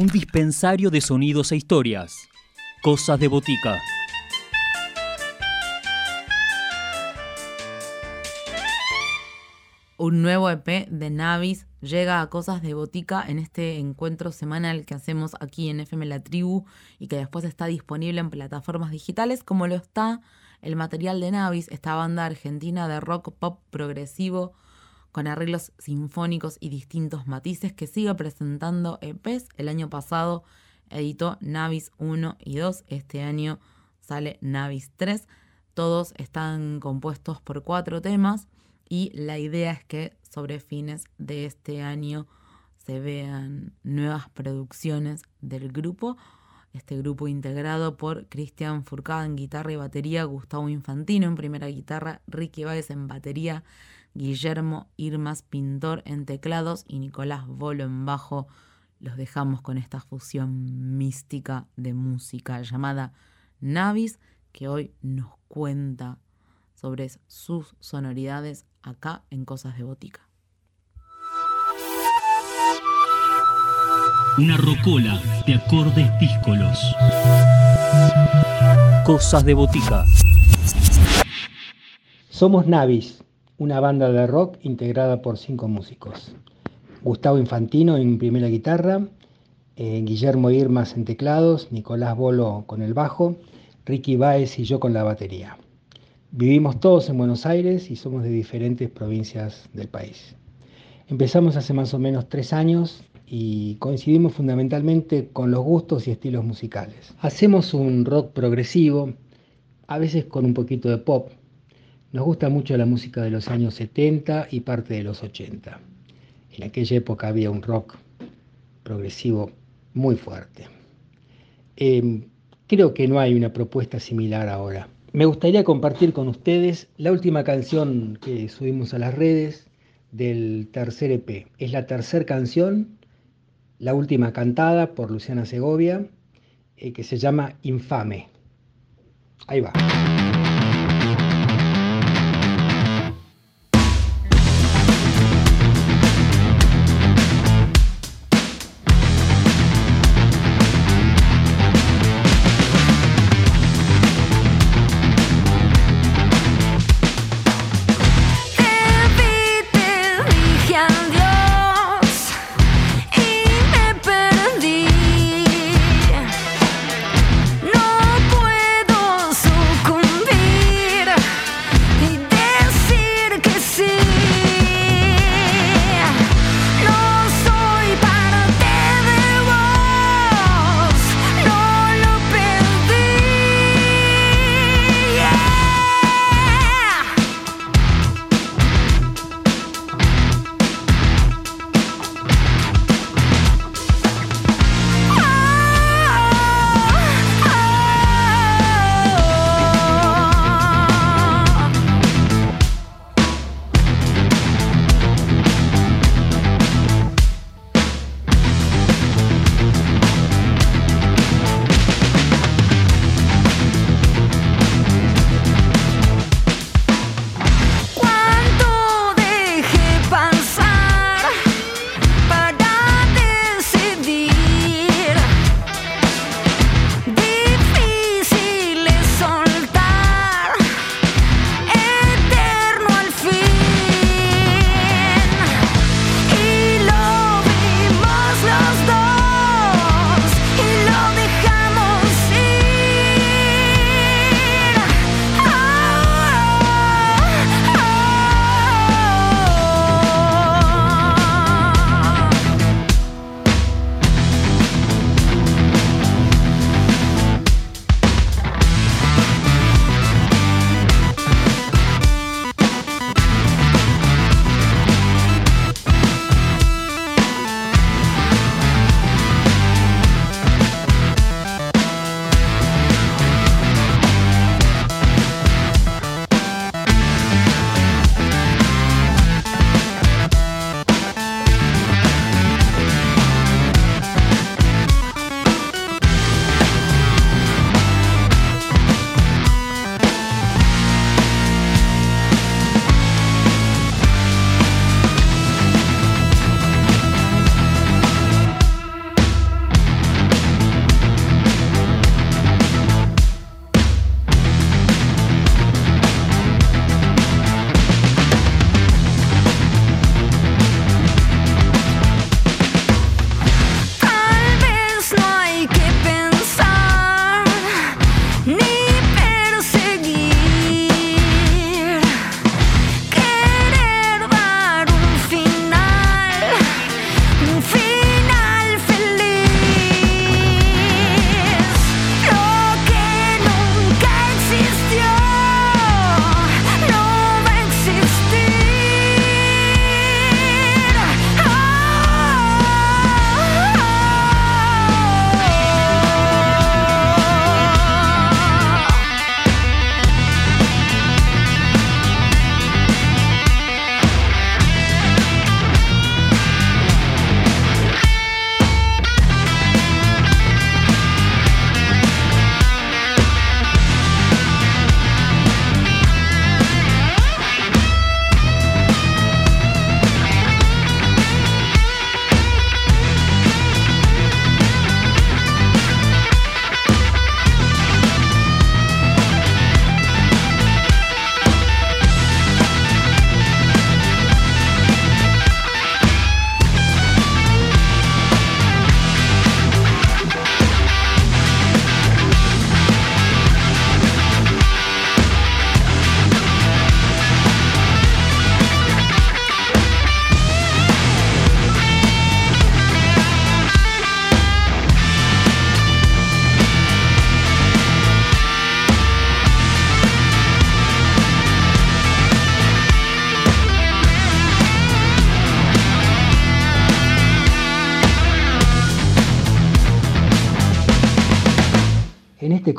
Un dispensario de sonidos e historias. Cosas de botica. Un nuevo EP de Navis llega a Cosas de Botica en este encuentro semanal que hacemos aquí en FM La Tribu y que después está disponible en plataformas digitales, como lo está el material de Navis, esta banda argentina de rock pop progresivo con arreglos sinfónicos y distintos matices que sigue presentando EPs. El año pasado editó Navis 1 y 2, este año sale Navis 3. Todos están compuestos por cuatro temas y la idea es que sobre fines de este año se vean nuevas producciones del grupo. Este grupo integrado por Cristian Furcada en guitarra y batería, Gustavo Infantino en primera guitarra, Ricky Báez en batería, Guillermo Irmas Pintor en teclados y Nicolás Bolo en bajo. Los dejamos con esta fusión mística de música llamada Navis, que hoy nos cuenta sobre sus sonoridades acá en Cosas de Botica. Una rocola de acordes díscolos. Cosas de Botica. Somos Navis, una banda de rock integrada por cinco músicos. Gustavo Infantino en primera guitarra, eh, Guillermo Irmas en teclados, Nicolás Bolo con el bajo, Ricky Baez y yo con la batería. Vivimos todos en Buenos Aires y somos de diferentes provincias del país. Empezamos hace más o menos tres años y coincidimos fundamentalmente con los gustos y estilos musicales. Hacemos un rock progresivo, a veces con un poquito de pop. Nos gusta mucho la música de los años 70 y parte de los 80. En aquella época había un rock progresivo muy fuerte. Em, creo que no hay una propuesta similar ahora. Me gustaría compartir con ustedes la última canción que subimos a las redes del tercer EP. Es la tercera canción, la última cantada por Luciana Segovia, eh, que se llama Infame. Ahí va.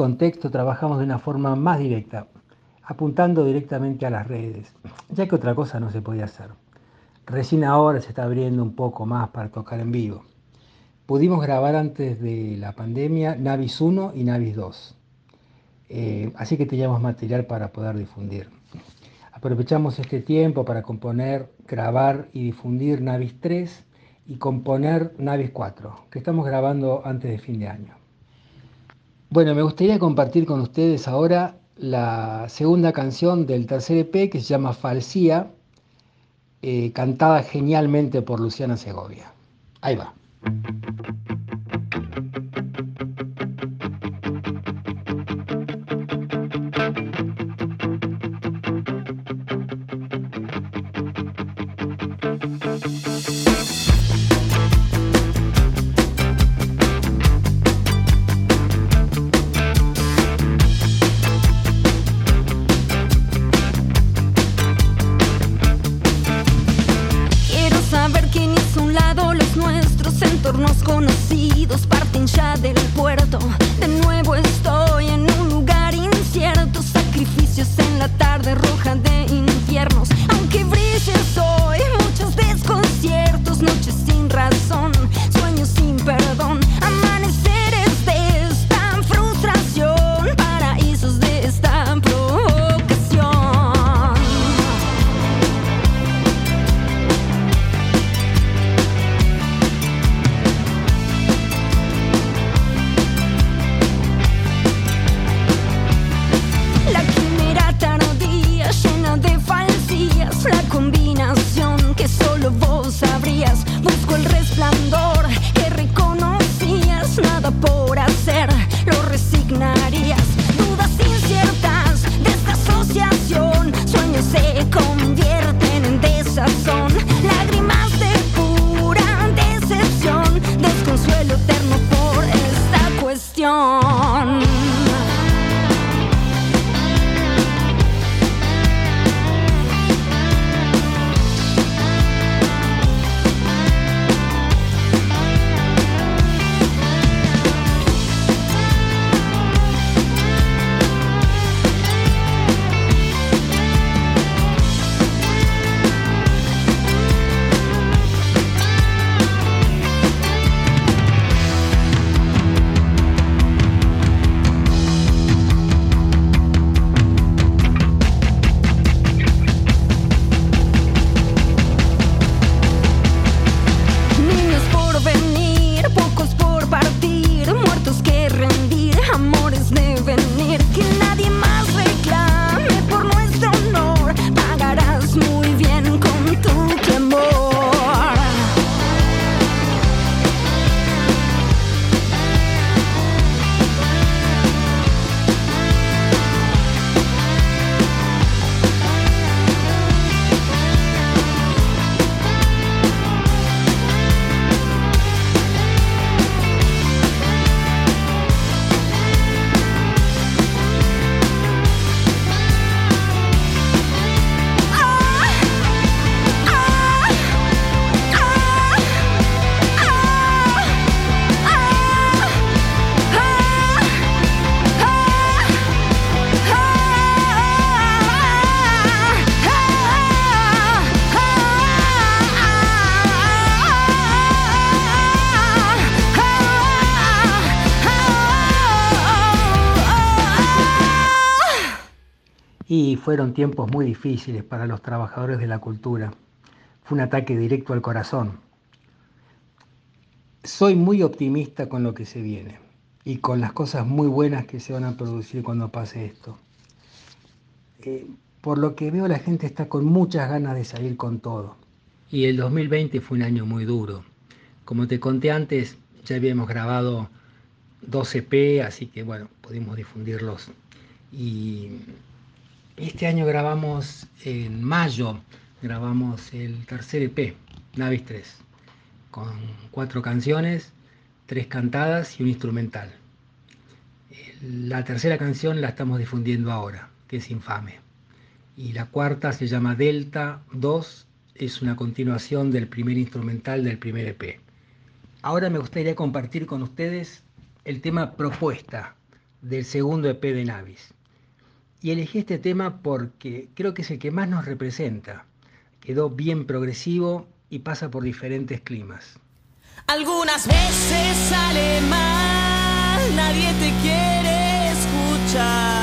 Contexto trabajamos de una forma más directa, apuntando directamente a las redes, ya que otra cosa no se podía hacer. Recién ahora se está abriendo un poco más para tocar en vivo. Pudimos grabar antes de la pandemia Navis 1 y Navis 2, eh, así que teníamos material para poder difundir. Aprovechamos este tiempo para componer, grabar y difundir Navis 3 y componer Navis 4, que estamos grabando antes de fin de año. Bueno, me gustaría compartir con ustedes ahora la segunda canción del tercer EP que se llama Falsía, eh, cantada genialmente por Luciana Segovia. Ahí va. Fueron tiempos muy difíciles para los trabajadores de la cultura. Fue un ataque directo al corazón. Soy muy optimista con lo que se viene y con las cosas muy buenas que se van a producir cuando pase esto. Eh, por lo que veo la gente está con muchas ganas de salir con todo. Y el 2020 fue un año muy duro. Como te conté antes, ya habíamos grabado 12 EP, así que bueno, pudimos difundirlos. Y este año grabamos en mayo, grabamos el tercer EP, Navis 3, con cuatro canciones, tres cantadas y un instrumental. La tercera canción la estamos difundiendo ahora, que es Infame. Y la cuarta se llama Delta 2, es una continuación del primer instrumental del primer EP. Ahora me gustaría compartir con ustedes el tema Propuesta, del segundo EP de Navis. Y elegí este tema porque creo que es el que más nos representa. Quedó bien progresivo y pasa por diferentes climas. Algunas veces sale mal, nadie te quiere escuchar.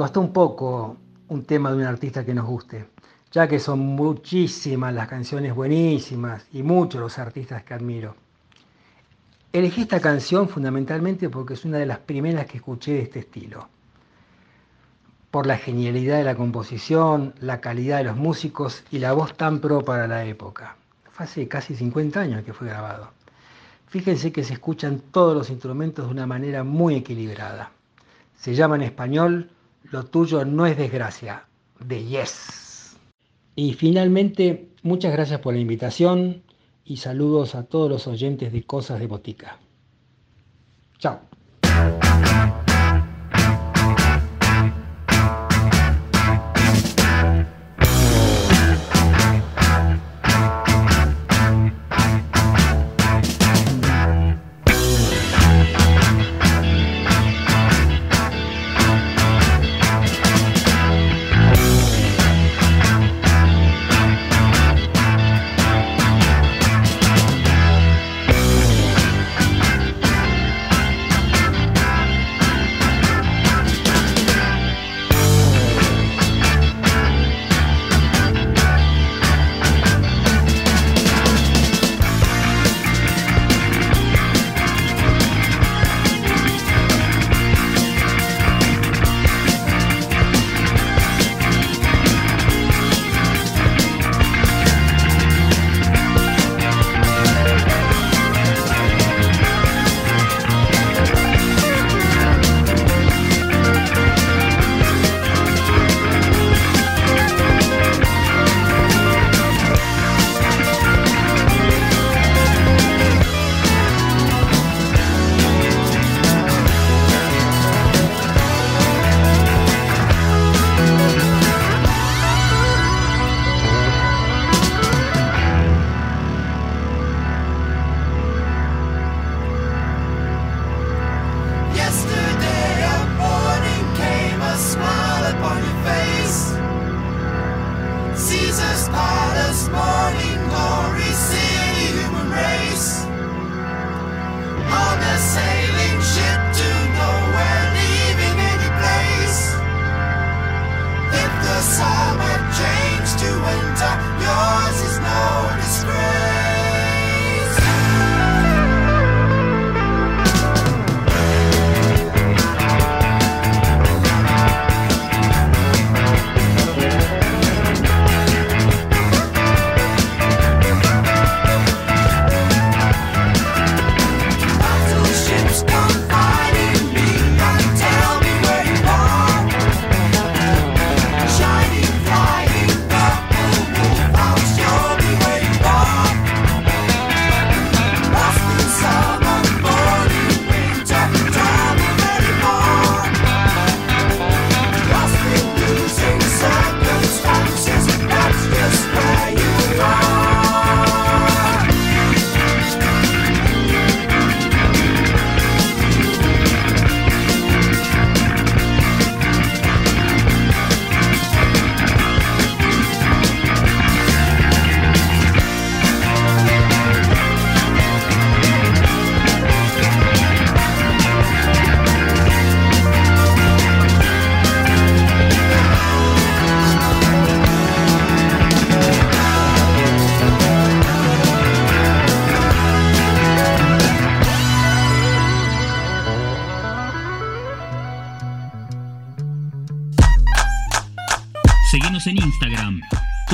Costó un poco un tema de un artista que nos guste. ya que son muchísimas las canciones buenísimas y muchos los artistas que admiro. Elegí esta canción fundamentalmente porque es una de las primeras que escuché de este estilo. Por la genialidad de la composición, la calidad de los músicos y la voz tan pro para la época. Fue hace casi 50 años que fue grabado. Fíjense que se escuchan todos los instrumentos de una manera muy equilibrada. Se llama en español Lo tuyo no es desgracia, de Yes. Y finalmente, muchas gracias por la invitación y saludos a todos los oyentes de Cosas de Botica. Chao. spotless morning glory, city, human race. On a sailing ship to nowhere, leaving any place. If the summer changed to winter, yours is no disgrace.